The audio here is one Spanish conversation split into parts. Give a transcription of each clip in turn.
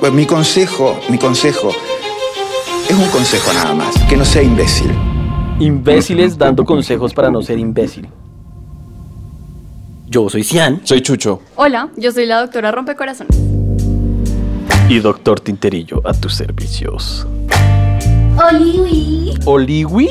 Pues mi consejo, mi consejo, es un consejo nada más, que no sea imbécil. Imbéciles dando consejos para no ser imbécil. Yo soy Cian. Soy Chucho. Hola, yo soy la doctora Rompecorazones. Y doctor Tinterillo a tus servicios. Oliwi. ¿Oliwi?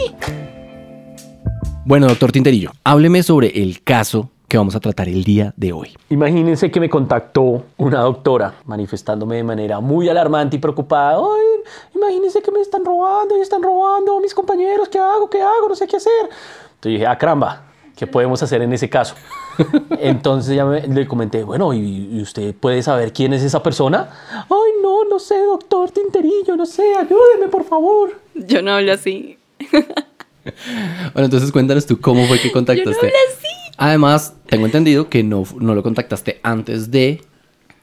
Bueno, doctor Tinterillo, hábleme sobre el caso que vamos a tratar el día de hoy. Imagínense que me contactó una doctora manifestándome de manera muy alarmante y preocupada. Ay, imagínense que me están robando y están robando mis compañeros. ¿Qué hago? ¿Qué hago? No sé qué hacer. Entonces dije, ah, caramba, ¿qué podemos hacer en ese caso? Entonces ya me- le comenté, bueno, ¿y, y usted puede saber quién es esa persona? Ay, no, no sé, doctor Tinterillo, no sé, ayúdeme, por favor. Yo no hablo así. Bueno, entonces cuéntanos tú cómo fue que contactaste. Además, tengo entendido que no, no lo contactaste antes de,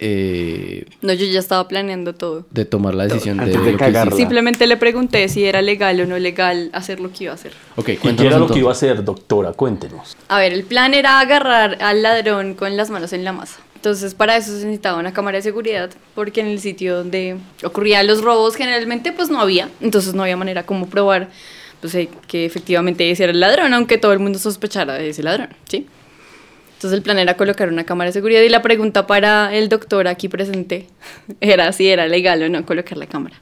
eh, No, yo ya estaba planeando todo. de tomar la decisión de, Antes de lo que cagarla. hiciste. Simplemente le pregunté si era legal o no legal hacer lo que iba a hacer. Ok, ¿Y cuéntanos qué era lo que iba a hacer, doctora? Cuéntenos. A ver, el plan era agarrar al ladrón con las manos en la masa. Entonces, para eso se necesitaba una cámara de seguridad, porque en el sitio donde ocurrían los robos generalmente, pues no había. Entonces, no había manera como probar pues, eh, que efectivamente ese era el ladrón, aunque todo el mundo sospechara de ese ladrón, ¿sí? Entonces, el plan era colocar una cámara de seguridad y la pregunta para el doctor aquí presente era si era legal o no colocar la cámara.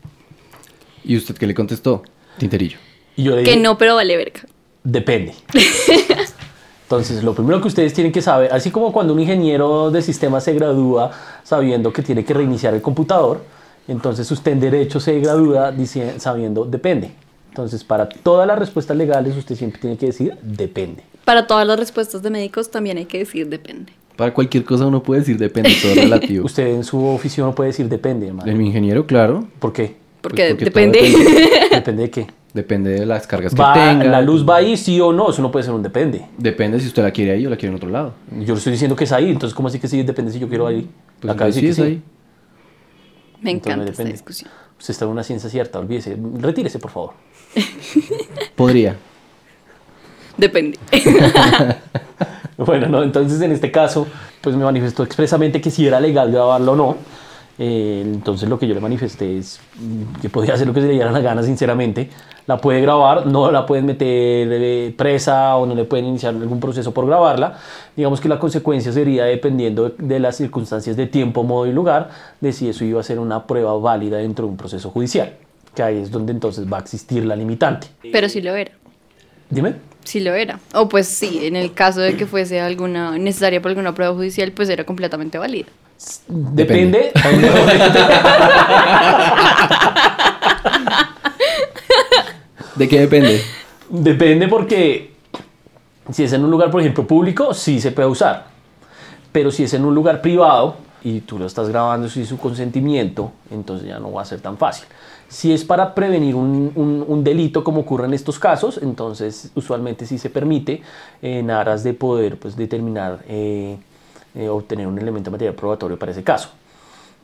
¿Y usted qué le contestó? Tinterillo. Y yo le Que no, pero vale verga. Depende. Entonces, lo primero que ustedes tienen que saber, así como cuando un ingeniero de sistemas se gradúa sabiendo que tiene que reiniciar el computador, entonces usted en derecho se gradúa sabiendo depende. Entonces, para todas las respuestas legales, usted siempre tiene que decir depende. Para todas las respuestas de médicos también hay que decir depende. Para cualquier cosa uno puede decir depende, todo es relativo. Usted en su oficio no puede decir depende, hermano. De mi ingeniero, claro. ¿Por qué? Porque, porque todo depende. depende. Depende de qué. Depende de las cargas que Va, tenga. la luz va ahí, sí o no, eso no puede ser un depende. Depende si usted la quiere ahí o la quiere en otro lado. Yo le estoy diciendo que es ahí, entonces ¿cómo así que sí depende si yo quiero ahí? Pues decir sí que es sí. ahí. Me Entonces, encanta esta discusión. Usted está en una ciencia cierta, olvídese. Retírese, por favor. Podría. Depende. Bueno, no, entonces en este caso, pues me manifestó expresamente que si era legal grabarlo o no. Eh, entonces lo que yo le manifesté es que podía hacer lo que se le diera la gana, sinceramente. La puede grabar, no la pueden meter eh, presa o no le pueden iniciar algún proceso por grabarla. Digamos que la consecuencia sería, dependiendo de, de las circunstancias de tiempo, modo y lugar, de si eso iba a ser una prueba válida dentro de un proceso judicial. Que ahí es donde entonces va a existir la limitante. Pero sí lo era. Dime. Sí lo era. O pues sí, en el caso de que fuese alguna necesaria por alguna prueba judicial, pues era completamente válida. Depende. ¿De qué depende? Depende porque si es en un lugar, por ejemplo, público, sí se puede usar. Pero si es en un lugar privado y tú lo estás grabando sin su consentimiento, entonces ya no va a ser tan fácil. Si es para prevenir un, un- un delito como ocurre en estos casos, entonces usualmente sí se permite en aras de poder pues, determinar, eh, eh, obtener un elemento material probatorio para ese caso.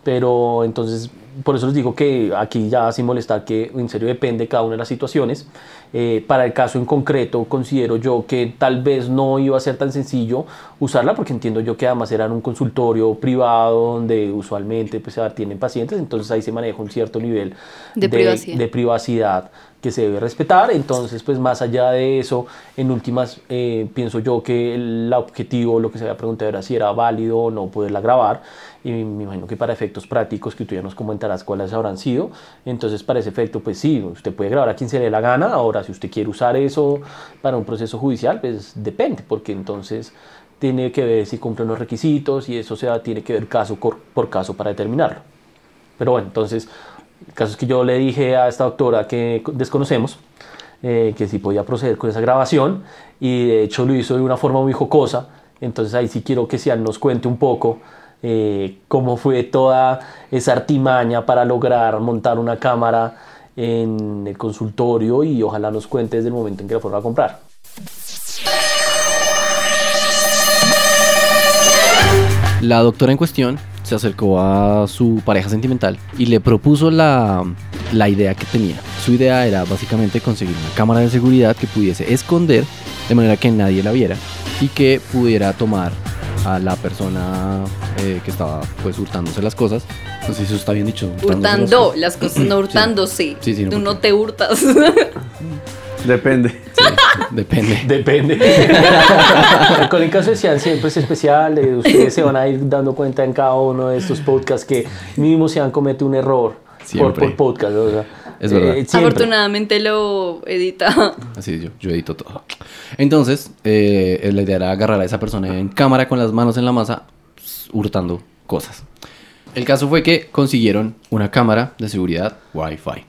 Pero entonces, por eso les digo que aquí ya sin molestar que en serio depende cada una de las situaciones. Eh, para el caso en concreto, considero yo que tal vez no iba a ser tan sencillo usarla porque entiendo yo que además era en un consultorio privado donde usualmente pues, se atienden pacientes, entonces ahí se maneja un cierto nivel De privacidad. de privacidad que se debe respetar. Entonces, pues más allá de eso, en últimas, eh, pienso yo que el objetivo, lo que se había preguntado era si era válido o no poderla grabar. Y me imagino que para efectos prácticos, que tú ya nos comentarás cuáles habrán sido. Entonces, para ese efecto, pues sí, usted puede grabar a quien se le dé la gana. Ahora, si usted quiere usar eso para un proceso judicial, pues depende, porque entonces tiene que ver si cumple los requisitos y eso se tiene que ver caso por caso para determinarlo. Pero bueno, entonces, el caso es que yo le dije a esta doctora que desconocemos eh, que si podía proceder con esa grabación y de hecho lo hizo de una forma muy jocosa. Entonces ahí sí quiero que Sian nos cuente un poco eh, cómo fue toda esa artimaña para lograr montar una cámara en el consultorio y ojalá nos cuente desde el momento en que la fueron a comprar. La doctora en cuestión se acercó a su pareja sentimental y le propuso la, la idea que tenía. Su idea era básicamente conseguir una cámara de seguridad que pudiese esconder de manera que nadie la viera y que pudiera tomar a la persona eh, que estaba pues hurtándose las cosas. No sé si eso está bien dicho. Hurtando las las cosas, no hurtándose. Sí, sí, no, Tú no te hurtas. Depende. cosas. Sí, depende. Depende. Con el caso de Cian siempre es especial. eh, ustedes se van a ir dando cuenta en cada uno de estos podcasts que mínimo Cian comete un error por, por podcast. o sea, Es verdad. siempre. Afortunadamente lo edita. Así yo, yo edito todo. Entonces, eh, la idea era agarrar a esa persona en cámara con las manos en la masa, pues, hurtando cosas. El caso fue que consiguieron una cámara de seguridad Wi-Fi.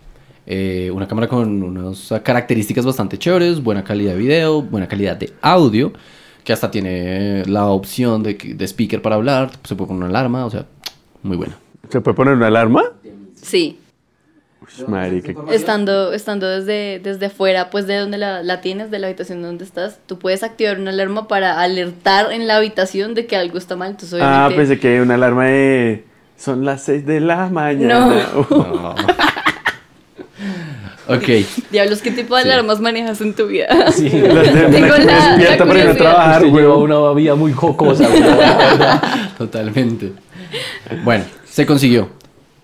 Eh, una cámara con unas características bastante chéveres, buena calidad de video, buena calidad de audio, que hasta tiene la opción de speaker para hablar, se puede poner una alarma, o sea, muy buena. ¿Se puede poner una alarma? Sí. Marica. Estando, estando desde, desde afuera, pues de donde la, la tienes, de la habitación donde estás, tú puedes activar una alarma para alertar en la habitación de que algo está mal. Entonces, Ah, obviamente, pensé que una alarma de... Son las 6 de la mañana. No. ok. Diablos, ¿qué tipo de Sí. alarmas manejas en tu vida? Sí. Las de Tengo la despierta la para ir a curiosidad. trabajar, weón. una vida muy jocosa. güey. Totalmente. Bueno, se consiguió.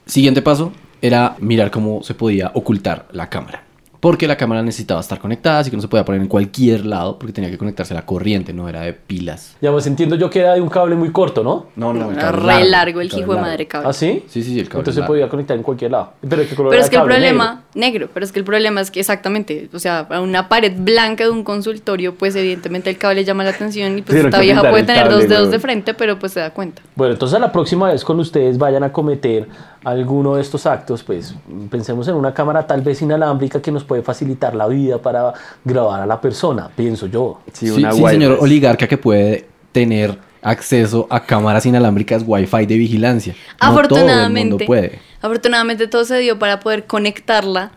Siguiente paso era mirar cómo se podía ocultar la cámara. Porque la cámara necesitaba estar conectada, así que no se podía poner en cualquier lado, porque tenía que conectarse a la corriente, no era de pilas. Ya pues entiendo yo que era de un cable muy corto, ¿no? No, no, Era re largo el hijo de madre cable. ¿Ah, sí? Sí, sí, sí, el cable. Entonces se podía conectar en cualquier lado. Pero, ¿de qué color Pero era es que el cable? problema, negro. pero es que el problema es que exactamente, o sea, a una pared blanca de un consultorio, pues evidentemente el cable llama la atención y pues esta vieja puede tener cable, dos dedos de frente, pero pues se da cuenta. Bueno, entonces la próxima vez cuando ustedes vayan a cometer alguno de estos actos, pues pensemos en una cámara tal vez inalámbrica que nos puede facilitar la vida para grabar a la persona, pienso yo. Sí, Sí, una sí, Wi-Fi. señor oligarca que puede tener acceso a cámaras inalámbricas Wi-Fi de vigilancia. No todo el mundo afortunadamente, puede. afortunadamente todo se dio para poder conectarla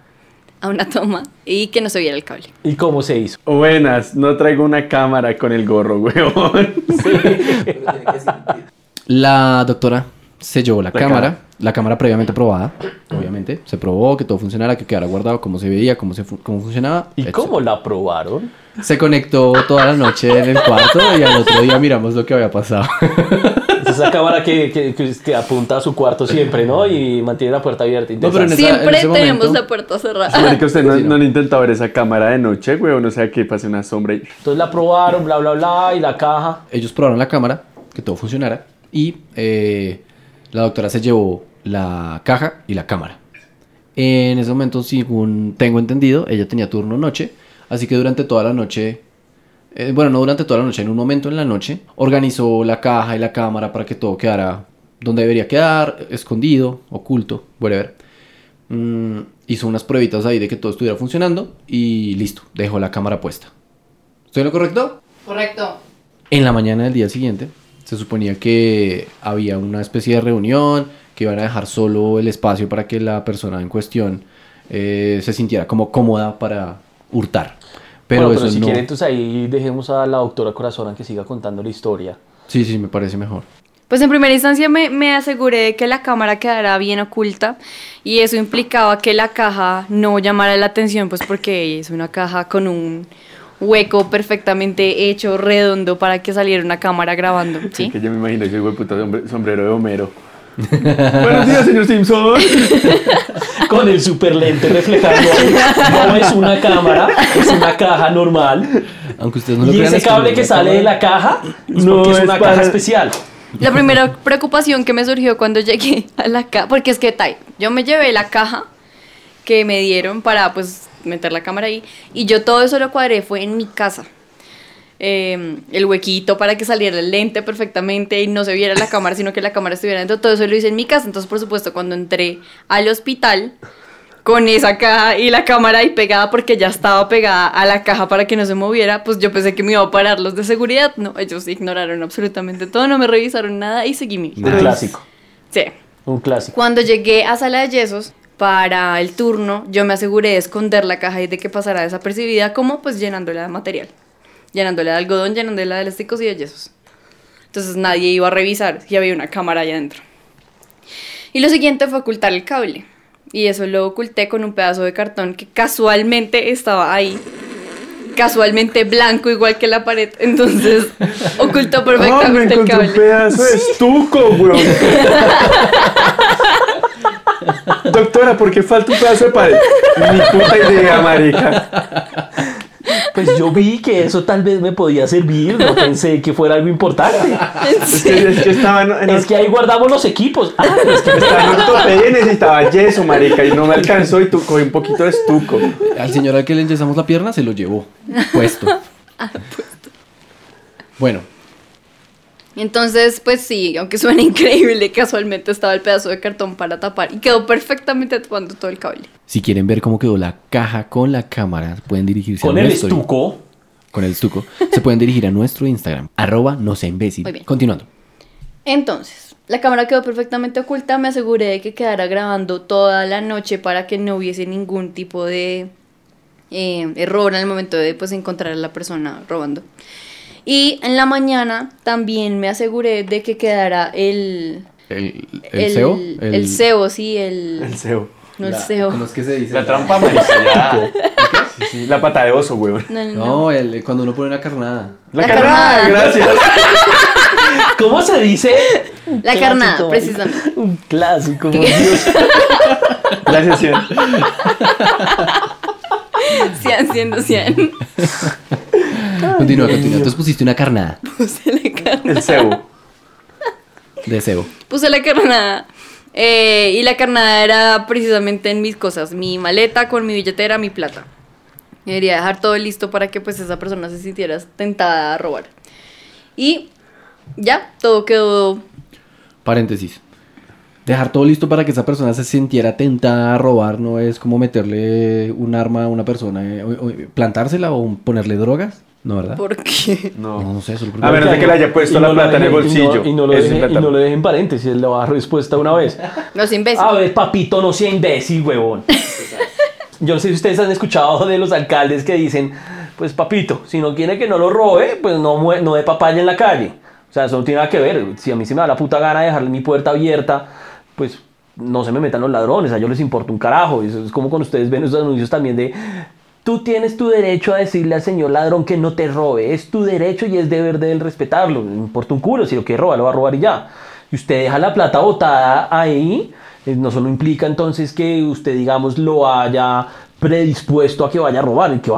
a una toma y que no se viera el cable. ¿Y cómo se hizo? Buenas, no traigo una cámara con el gorro, weón. La doctora se llevó la, La cámara, cámara. la cámara previamente probada, obviamente. Se probó que todo funcionara, que quedara guardado, cómo se veía, cómo, se fu- cómo funcionaba. ¿Y etc. cómo la probaron? Se conectó toda la noche en el cuarto y al otro día miramos lo que había pasado. Es esa cámara que, que- que- que apunta a su cuarto siempre, ¿no? Y mantiene la puerta abierta. No, pero en esa- Siempre ese tenemos momento- la puerta cerrada. Marica, usted no, Sí, no. no han intentado ver esa cámara de noche, weón. O sea, que pase una sombra y... Entonces la probaron, bla, bla, bla, y la caja. Ellos probaron la cámara, que todo funcionara, y eh, la doctora se llevó la caja y la cámara. En ese momento, según tengo entendido, ella tenía turno noche, así que durante toda la noche, eh, bueno, no durante toda la noche, en un momento en la noche, organizó la caja y la cámara para que todo quedara donde debería quedar, escondido, oculto, whatever. Mm, hizo unas pruebitas ahí de que todo estuviera funcionando y listo, dejó la cámara puesta. ¿Estoy en lo correcto? Correcto. En la mañana del día siguiente se suponía que había una especie de reunión, que iban a dejar solo el espacio para que la persona en cuestión eh, se sintiera como cómoda para hurtar. Pero Pero, eso si no. quieren, entonces ahí dejemos a la doctora Corazón que siga contando la historia. Sí, sí, me parece mejor. Pues en primera instancia me, me aseguré de que la cámara quedara bien oculta y eso implicaba que la caja no llamara la atención, pues porque es una caja con un hueco perfectamente hecho, redondo, para que saliera una cámara grabando, ¿sí? Que yo me imagino ese güey puta sombre- sombrero de Homero. Buenos días, señor Simpson. Con el super lente reflejando. No es una cámara, es una caja normal. Aunque ustedes no lo Y crean, ese es cable que sale de la caja es No, porque es es una para- caja especial. La primera preocupación que me surgió cuando llegué a la caja, porque es que tal, yo me llevé la caja que me dieron para pues meter la cámara ahí y yo todo eso lo cuadré fue en mi casa. Eh, el huequito para que saliera el lente perfectamente y no se viera la cámara, sino que la cámara estuviera dentro. Todo eso lo hice en mi casa. Entonces, por supuesto, cuando entré al hospital con esa caja y la cámara ahí pegada porque ya estaba pegada a la caja para que no se moviera, pues yo pensé que me iba a parar los de seguridad. No, ellos ignoraron absolutamente todo, no me revisaron nada y seguí mi Un clásico. Sí. Un clásico. Cuando llegué a sala de yesos para el turno, yo me aseguré de esconder la caja y de que pasara desapercibida, como pues llenándola de material, llenándola de algodón, llenándola de elásticos y de yesos. Entonces nadie iba a revisar si había una cámara allá adentro. Y lo siguiente fue ocultar el cable. Y eso lo oculté con un pedazo de cartón que casualmente estaba ahí. casualmente blanco igual que la pared. Entonces ocultó Ah, me perfectamente el encontré un cable. pedazo de estuco, weón. Doctora, ¿por qué falta un pedazo de pared? Ni puta idea, marica. Pues yo vi que eso tal vez me podía servir, no pensé que fuera algo importante. Es que, es que estaba en, en, Es que ahí guardamos los equipos. Ah, es que estaba en ortopedia y necesitaba yeso, marica, y no me alcanzó y cogí un poquito de estuco. Al señor al que le enyesamos la pierna se lo llevó puesto. Bueno, Entonces, pues sí, aunque suena increíble, casualmente estaba el pedazo de cartón para tapar y quedó perfectamente tapando todo el cable. si quieren ver cómo quedó la caja con la cámara, pueden dirigirse con a el nuestro estuco. con el estuco. Se pueden dirigir a nuestro Instagram, arroba no sea imbécil. Muy bien. Continuando. Entonces, la cámara quedó perfectamente oculta, me aseguré de que quedara grabando toda la noche para que no hubiese ningún tipo de eh, error en el momento de pues, encontrar a la persona robando. Y en la mañana también me aseguré de que quedara el... El, el, CEO. El, CEO, sí, el... El CEO. No el la- CEO. ¿cómo es que se dice? La trampa, marica, ya. Sí, sí, la pata de oso, weón. No, no, no. El, cuando uno pone una carnada. La, La carnada, carnada. gracias. ¿Cómo se dice? La Clásico, carnada, precisamente. Un clásico, por Dios. Gracias, Cian. Siendo 100. Continúa, continúa. Entonces pusiste una carnada Puse la carnada. El CEO. de cebo. Puse la carnada. eh, y la carnada era precisamente en mis cosas. Mi maleta con mi billetera, mi plata. Quería dejar todo listo para que pues esa persona se sintiera tentada a robar. Y ya, todo quedó... Paréntesis. Dejar todo listo para que esa persona se sintiera tentada a robar no es como meterle un arma a una persona, eh, o- o plantársela o ponerle drogas, ¿no, verdad? ¿Por qué? No, No. no sé, solo porque- A menos de que le haya puesto la no plata en el y no- bolsillo. Y no, lo Eso es deje, y no lo deje en paréntesis, le va a dar respuesta una vez. Los imbéciles. A ver, papito, no sea imbécil, huevón. Yo no sé si ustedes han escuchado de los alcaldes que dicen, pues papito, si no quiere que no lo robe, pues no, no dé papaya en la calle. O sea, eso no tiene nada que ver. Si a mí se me da la puta gana de dejarle mi puerta abierta, pues no se me metan los ladrones, a ellos les importa un carajo. Eso es como cuando ustedes ven esos anuncios también de, tú tienes tu derecho a decirle al señor ladrón que no te robe, es tu derecho y es deber de él respetarlo. No importa un culo, si lo quiere robar, lo va a robar y ya. Y usted deja la plata botada ahí, eh, no solo implica entonces que usted, digamos, lo haya predispuesto a que vaya a robar, el que,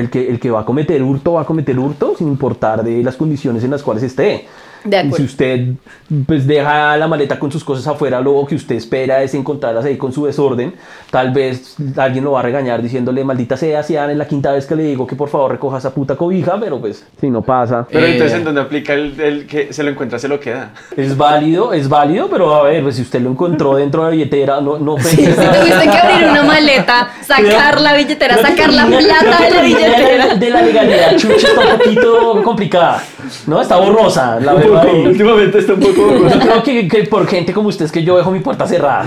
el que, el que va a cometer hurto va a cometer hurto sin importar de las condiciones en las cuales esté. De Y si usted pues deja la maleta con sus cosas afuera, luego que usted espera es encontrarlas ahí con su desorden, tal vez alguien lo va a regañar diciéndole maldita sea, Cian, es la quinta vez que le digo que por favor recoja esa puta cobija, pero pues si no pasa. Pero Eh. entonces, ¿en dónde aplica el, el que se lo encuentra, se lo queda? Es válido, es válido, pero a ver, pues si used lo encontró dentro de la billetera, no, no Si tuviste que abrir una maleta, sacar la billetera, sacar la plata de la billetera. De la legalidad, chucha, está un poquito complicada. ¿No? Está borrosa. La veo poco, ahí. últimamente está un poco... Yo creo que, que por gente como usted es que yo dejo mi puerta cerrada.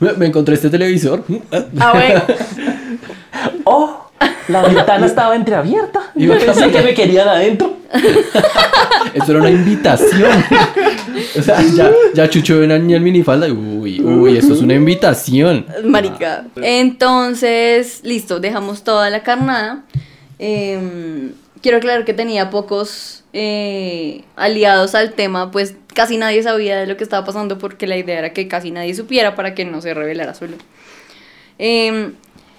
me, me encontré este televisor. Ah, bueno. Oh, la ventana estaba entreabierta. Y yo pensé que me querían adentro. Esto era una invitación. o sea, ya, ya Chucho ve una niña en minifalda. y, Uy, uy, esto es una invitación. Marica. Entonces, listo, dejamos toda la carnada. Em, quiero aclarar que tenía pocos eh, aliados al tema, pues casi nadie sabía de lo que estaba pasando porque la idea era que casi nadie supiera para que no se revelara solo. Em,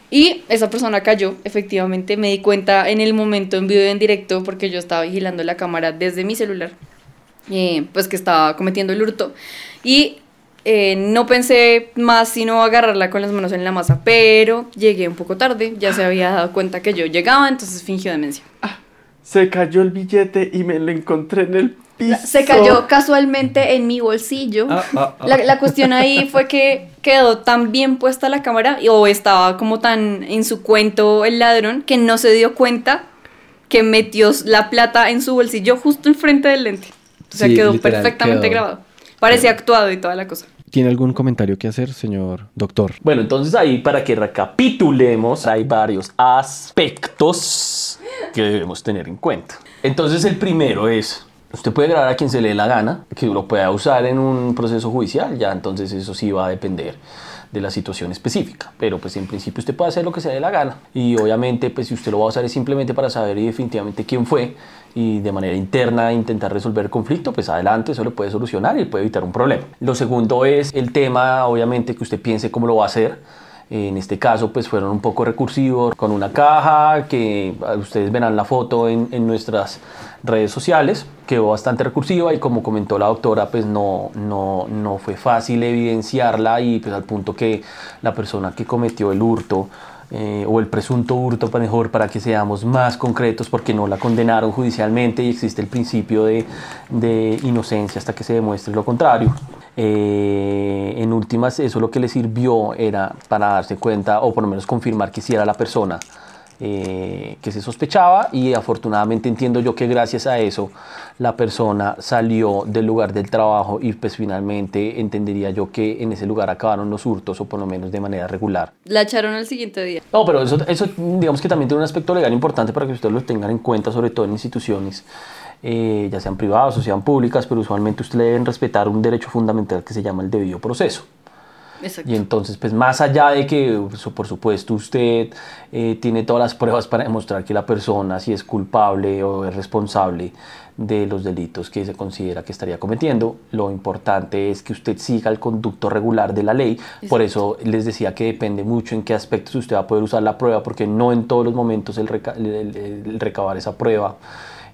y esa persona cayó, efectivamente, me di cuenta en el momento en vivo y en directo porque yo estaba vigilando la cámara desde mi celular, eh, pues que estaba cometiendo el hurto. Y eh, no pensé más sino agarrarla con las manos en la masa, pero llegué un poco tarde, ya se había dado cuenta que yo llegaba, entonces fingió demencia. Se cayó el billete y me lo encontré en el piso. Se cayó casualmente en mi bolsillo. Ah, ah, ah. La, la cuestión ahí fue que quedó tan bien puesta la cámara y- o estaba como tan en su cuento el ladrón que no se dio cuenta que metió la plata en su bolsillo justo enfrente del lente. O sea, Sí, quedó literal, perfectamente quedó. grabado. Parecía actuado y toda la cosa. ¿Tiene algún comentario que hacer, señor doctor? Bueno, entonces ahí para que recapitulemos, hay varios aspectos que debemos tener en cuenta. Entonces el primero es, Usted puede grabar a quien se le dé la gana, que lo pueda usar en un proceso judicial, ya entonces eso sí va a depender de la situación específica, pero pues en principio usted puede hacer lo que se le dé la gana y obviamente pues si usted lo va a usar es simplemente para saber definitivamente quién fue y de manera interna intentar resolver el conflicto, pues adelante, eso lo puede solucionar y puede evitar un problema. Lo segundo es el tema, obviamente, que usted piense cómo lo va a hacer. En este caso, pues fueron un poco recursivos con una caja que ustedes verán la foto en, nuestras redes sociales. Quedó bastante recursiva y como comentó la doctora, pues no, no, no fue fácil evidenciarla y pues al punto que la persona que cometió el hurto eh, o el presunto hurto, para mejor para que seamos más concretos, porque no la condenaron judicialmente y existe el principio de, de inocencia hasta que se demuestre lo contrario. Eh, en últimas, eso lo que le sirvió era para darse cuenta o por lo menos confirmar que sí era la persona eh, que se sospechaba y afortunadamente entiendo yo que gracias a eso la persona salió del lugar del trabajo y pues finalmente entendería yo que en ese lugar acabaron los hurtos o por lo menos de manera regular. La echaron al siguiente día. No, pero eso, eso digamos que también tiene un aspecto legal importante para que ustedes lo tengan en cuenta, sobre todo en instituciones. Eh, ya sean privadas o sean públicas, pero usualmente ustedes deben respetar un derecho fundamental que se llama el debido proceso. Exacto. Y entonces, pues más allá de que, por supuesto, usted eh, tiene todas las pruebas para demostrar que la persona si es culpable o es responsable de los delitos que se considera que estaría cometiendo, lo importante es que usted siga el conducto regular de la ley. Por eso les decía que depende mucho en qué aspectos usted va a poder usar la prueba, porque no en todos los momentos el, reca el, el, el recabar esa prueba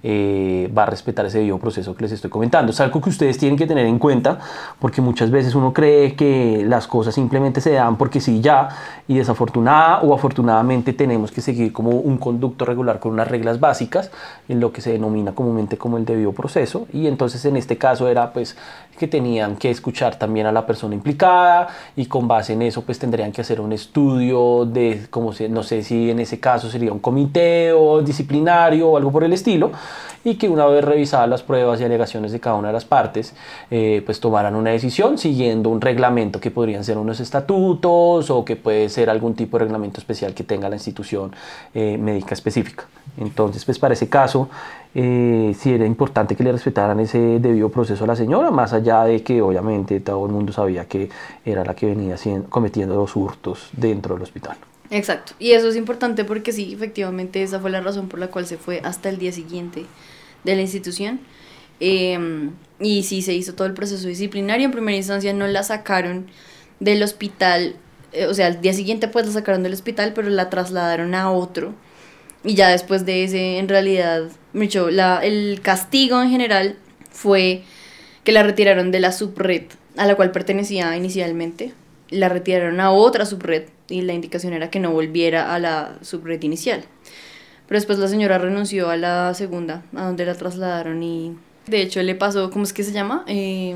eh, va a respetar ese debido proceso que les estoy comentando. Es algo que ustedes tienen que tener en cuenta porque muchas veces uno cree que las cosas simplemente se dan porque sí ya y desafortunada o afortunadamente tenemos que seguir como un conducto regular con unas reglas básicas en lo que se denomina comúnmente como el debido proceso y entonces en este caso era pues que tenían que escuchar también a la persona implicada y con base en eso pues tendrían que hacer un estudio de como se, no sé si en ese caso sería un comité o disciplinario o algo por el estilo y que una vez revisadas las pruebas y alegaciones de cada una de las partes, eh, pues tomaran una decisión siguiendo un reglamento que podrían ser unos estatutos o que puede ser algún tipo de reglamento especial que tenga la institución eh, médica específica. Entonces, pues para ese caso, eh, sí era importante que le respetaran ese debido proceso a la señora, más allá de que obviamente todo el mundo sabía que era la que venía cometiendo los hurtos dentro del hospital. Exacto. Y eso es importante porque sí, efectivamente, esa fue la razón por la cual se fue hasta el día siguiente de la institución. Eh, y sí se hizo todo el proceso disciplinario. En primera instancia no la sacaron del hospital, eh, o sea, al día siguiente pues la sacaron del hospital, pero la trasladaron a otro. Y ya después de ese, en realidad, mucho, la, el castigo en general fue que la retiraron de la subred a la cual pertenecía inicialmente. La retiraron a otra subred y la indicación era que no volviera a la subred inicial. Pero después la señora renunció a la segunda, a donde la trasladaron y de hecho le pasó, ¿cómo es que se llama? Eh,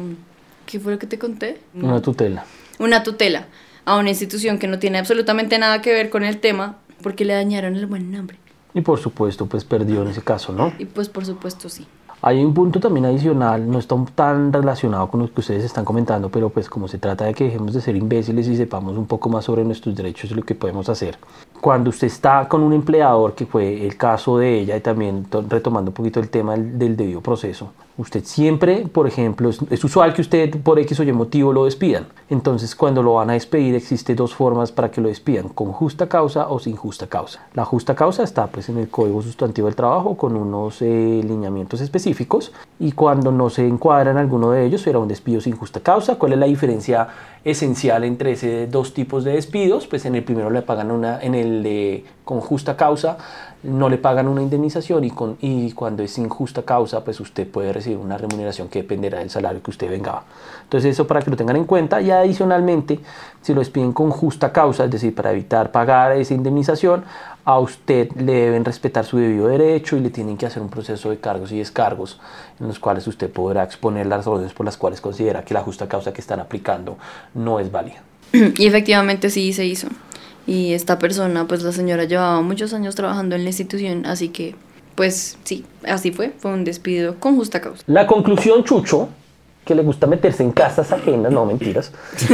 ¿Qué fue lo que te conté? Una tutela. Una tutela a una institución que no tiene absolutamente nada que ver con el tema porque le dañaron el buen nombre. Y por supuesto, pues perdió en ese caso, ¿no? Y pues por supuesto sí. Hay un punto también adicional, no está tan relacionado con lo que ustedes están comentando, pero pues como se trata de que dejemos de ser imbéciles y sepamos un poco más sobre nuestros derechos y lo que podemos hacer. Cuando usted está con un empleador, que fue el caso de ella, y también retomando un poquito el tema del, del debido proceso, usted siempre, por ejemplo, es, es, usual que usted por X o Y motivo lo despidan. Entonces, cuando lo van a despedir, existe dos formas para que lo despidan, con justa causa o sin justa causa. La justa causa está pues en el Código Sustantivo del Trabajo con unos eh, lineamientos específicos y cuando no se encuadra en alguno de ellos será un despido sin justa causa. ¿Cuál es la diferencia esencial entre esos dos tipos de despidos? Pues en el primero le pagan una, en el de con justa causa no le pagan una indemnización y, con, y cuando es sin justa causa, pues usted puede recibir una remuneración que dependerá del salario que usted vengaba. Entonces eso para que lo tengan en cuenta y adicionalmente, si lo despiden con justa causa, es decir, para evitar pagar esa indemnización, a usted le deben respetar su debido derecho y le tienen que hacer un proceso de cargos y descargos en los cuales usted podrá exponer las razones por las cuales considera que la justa causa que están aplicando no es válida. Y efectivamente sí se hizo. Y esta persona, pues la señora llevaba muchos años trabajando en la institución, así que, pues sí, así fue, fue un despido con justa causa. La conclusión, Chucho, que le gusta meterse en casas ajenas, no mentiras, es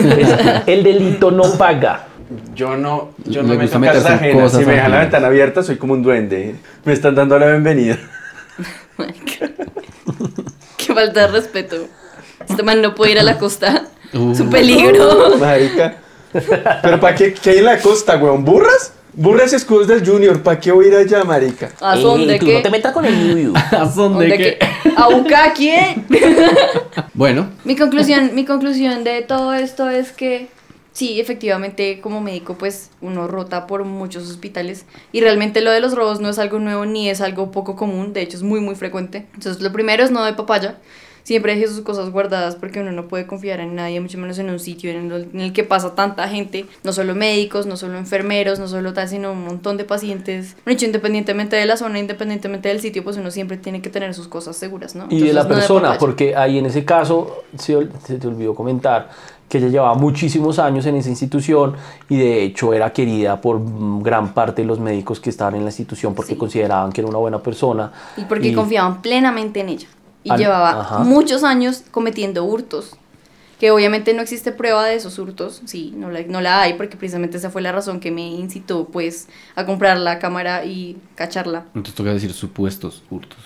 el delito no paga. Yo no, yo no me meto en casas ajenas. Si me dejan la ventana abierta, soy como un duende. Me están dando la bienvenida. Qué falta de respeto. Este man no puede ir a la costa. Uh. Es un peligro. Marica. Pero ¿para qué, qué hay en la costa, weón? ¿Burras? Burras y escudos del Junior. ¿Para qué voy a ir allá, marica? ¿A Ey, dónde tú qué? no te metas con el Yuyu. ¿A dónde ¿Dónde qué? qué? ¿A Bucaque? eh? Bueno, Mi conclusión, mi conclusión de todo esto es que sí, efectivamente, como médico, pues uno rota por muchos hospitales y realmente lo de los robos no es algo nuevo ni es algo poco común, de hecho es muy muy frecuente. Entonces, lo primero es no de papaya. Siempre deje sus cosas guardadas porque uno no puede confiar en nadie, mucho menos en un sitio en el, en el que pasa tanta gente, no solo médicos, no solo enfermeros, no solo tal, sino un montón de pacientes. De hecho, independientemente de la zona, independientemente del sitio, pues uno siempre tiene que tener sus cosas seguras, ¿no? Y de la Entonces, no persona, porque ahí en ese caso se, se te olvidó comentar que ella llevaba muchísimos años en esa institución y de hecho era querida por gran parte de los médicos que estaban en la institución porque Sí. consideraban que era una buena persona. Y porque confiaban plenamente en ella. Y Al- llevaba ajá. muchos años cometiendo hurtos. Que obviamente no existe prueba de esos hurtos. Sí, no la, no la hay porque precisamente esa fue la razón que me incitó pues a comprar la cámara y cacharla. entonces toca decir supuestos hurtos.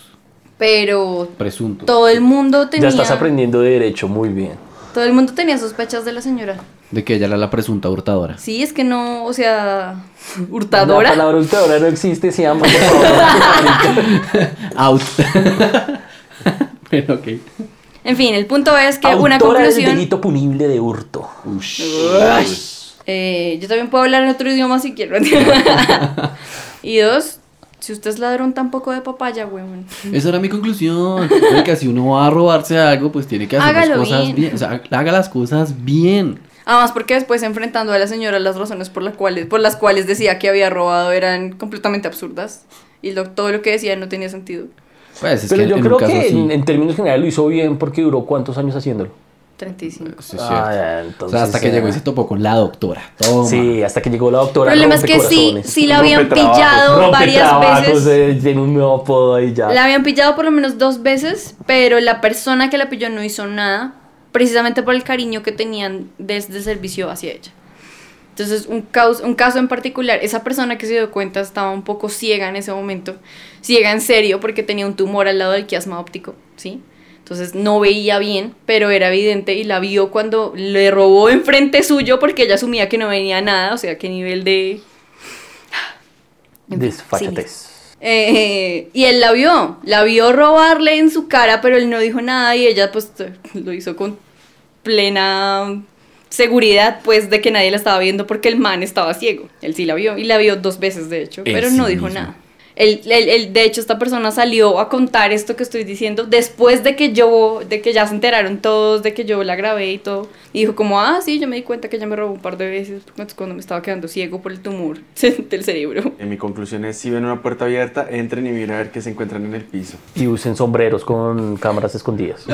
Pero Presuntos. todo el mundo tenía... Ya estás aprendiendo de derecho, muy bien. Todo el mundo tenía sospechas de la señora. De que ella era la presunta hurtadora. Sí, es que no, o sea, La hurtadora. palabra hurtadora no existe, se llama. por favor. Out. bueno, ok. En fin, el punto es que una Autora del conclusión... delito punible de hurto. Ush. Eh, yo también puedo hablar en otro idioma si quiero. y dos, si usted es ladrón, tampoco de papaya, weón. Esa era mi conclusión. que si uno va a robarse algo, pues tiene que hacer las cosas bien. bien. O sea, haga las cosas bien. Además, porque después enfrentando a la señora las razones por las cuales, por las cuales decía que había robado eran completamente absurdas. Y lo- todo lo que decía no tenía sentido. Pues es Pero que yo en creo que así- en, en términos generales lo hizo bien porque duró cuántos años haciéndolo. 35. Sí, es Ah, ya, o entonces, sea, hasta que eh, llegó y se topó con la doctora. Toma. Sí, hasta que llegó la doctora. El problema es que sí, sí la habían pillado varias veces. eh, Tiene un nuevo apodo ahí ya. La habían pillado por lo menos dos veces, pero la persona que la pilló no hizo nada, precisamente por el cariño que tenían desde el servicio hacia ella. Entonces, un, caos, un caso en particular, esa persona que se dio cuenta estaba un poco ciega en ese momento, ciega en serio porque tenía un tumor al lado del quiasma óptico, ¿sí? Entonces no veía bien, pero era evidente y la vio cuando le robó enfrente suyo porque ella asumía que no venía nada, o sea, qué nivel de... Desfachatez. eh, y él la vio, la vio robarle en su cara, pero él no dijo nada y ella pues lo hizo con plena seguridad pues de que nadie la estaba viendo porque el man estaba ciego. Él sí la vio y la vio dos veces de hecho, pero no dijo mismo. nada. Él, él- él- de hecho, esta persona salió a contar esto que estoy diciendo después de que yo, de que ya se enteraron todos, de que yo la grabé y todo. Y dijo como, ah, sí, yo me di cuenta que ella me robó un par de veces cuando me estaba quedando ciego por el tumor del cerebro. En mi conclusión es, si ven una puerta abierta, entren y miren a ver qué se encuentran en el piso. Y usen sombreros con cámaras escondidas.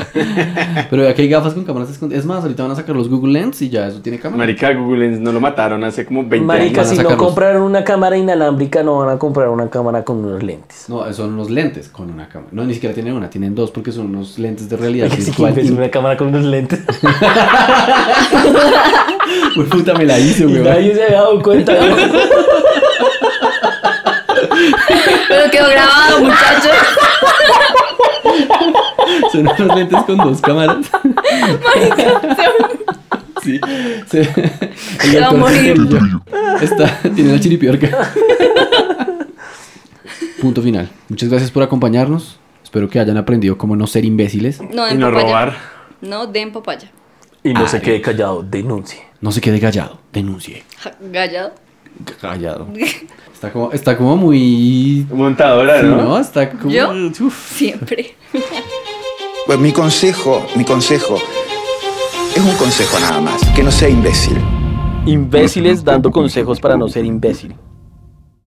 Pero aquí hay gafas con cámaras escondidas. Es más, ahorita van a sacar los Google Lens y ya eso tiene cámara. Marica, Google Lens no lo mataron hace como 20 Marica, van a si no compraron una cámara inalámbrica, no van a comprar una cámara con unos lentes. No, son unos lentes con una cámara. No, ni siquiera tienen una, tienen dos porque son unos lentes de realidad Oye, sí, virtual. que es una cámara con unos lentes. Uy, puta, me la hice, y güey. nadie se había dado cuenta. ¿no? Pero quedó grabado, muchachos. Son unos lentes con dos cámaras. Sí. Se, el Se va a morir. Está, tiene la chiripiorca. Punto final. Muchas gracias por acompañarnos. Espero que hayan aprendido cómo no ser imbéciles. No Y no papaya. robar. No den papaya. Y no se Ay. quede callado, denuncie. No se quede callado. Denuncie. Gallado. Callado. Está como, está como muy. Montadora, Sí, ¿no? ¿no? Está como. ¿Yo? Uf. Siempre. Pues mi consejo, mi consejo, es un consejo nada más, que no sea imbécil. Imbéciles dando consejos para no ser imbécil.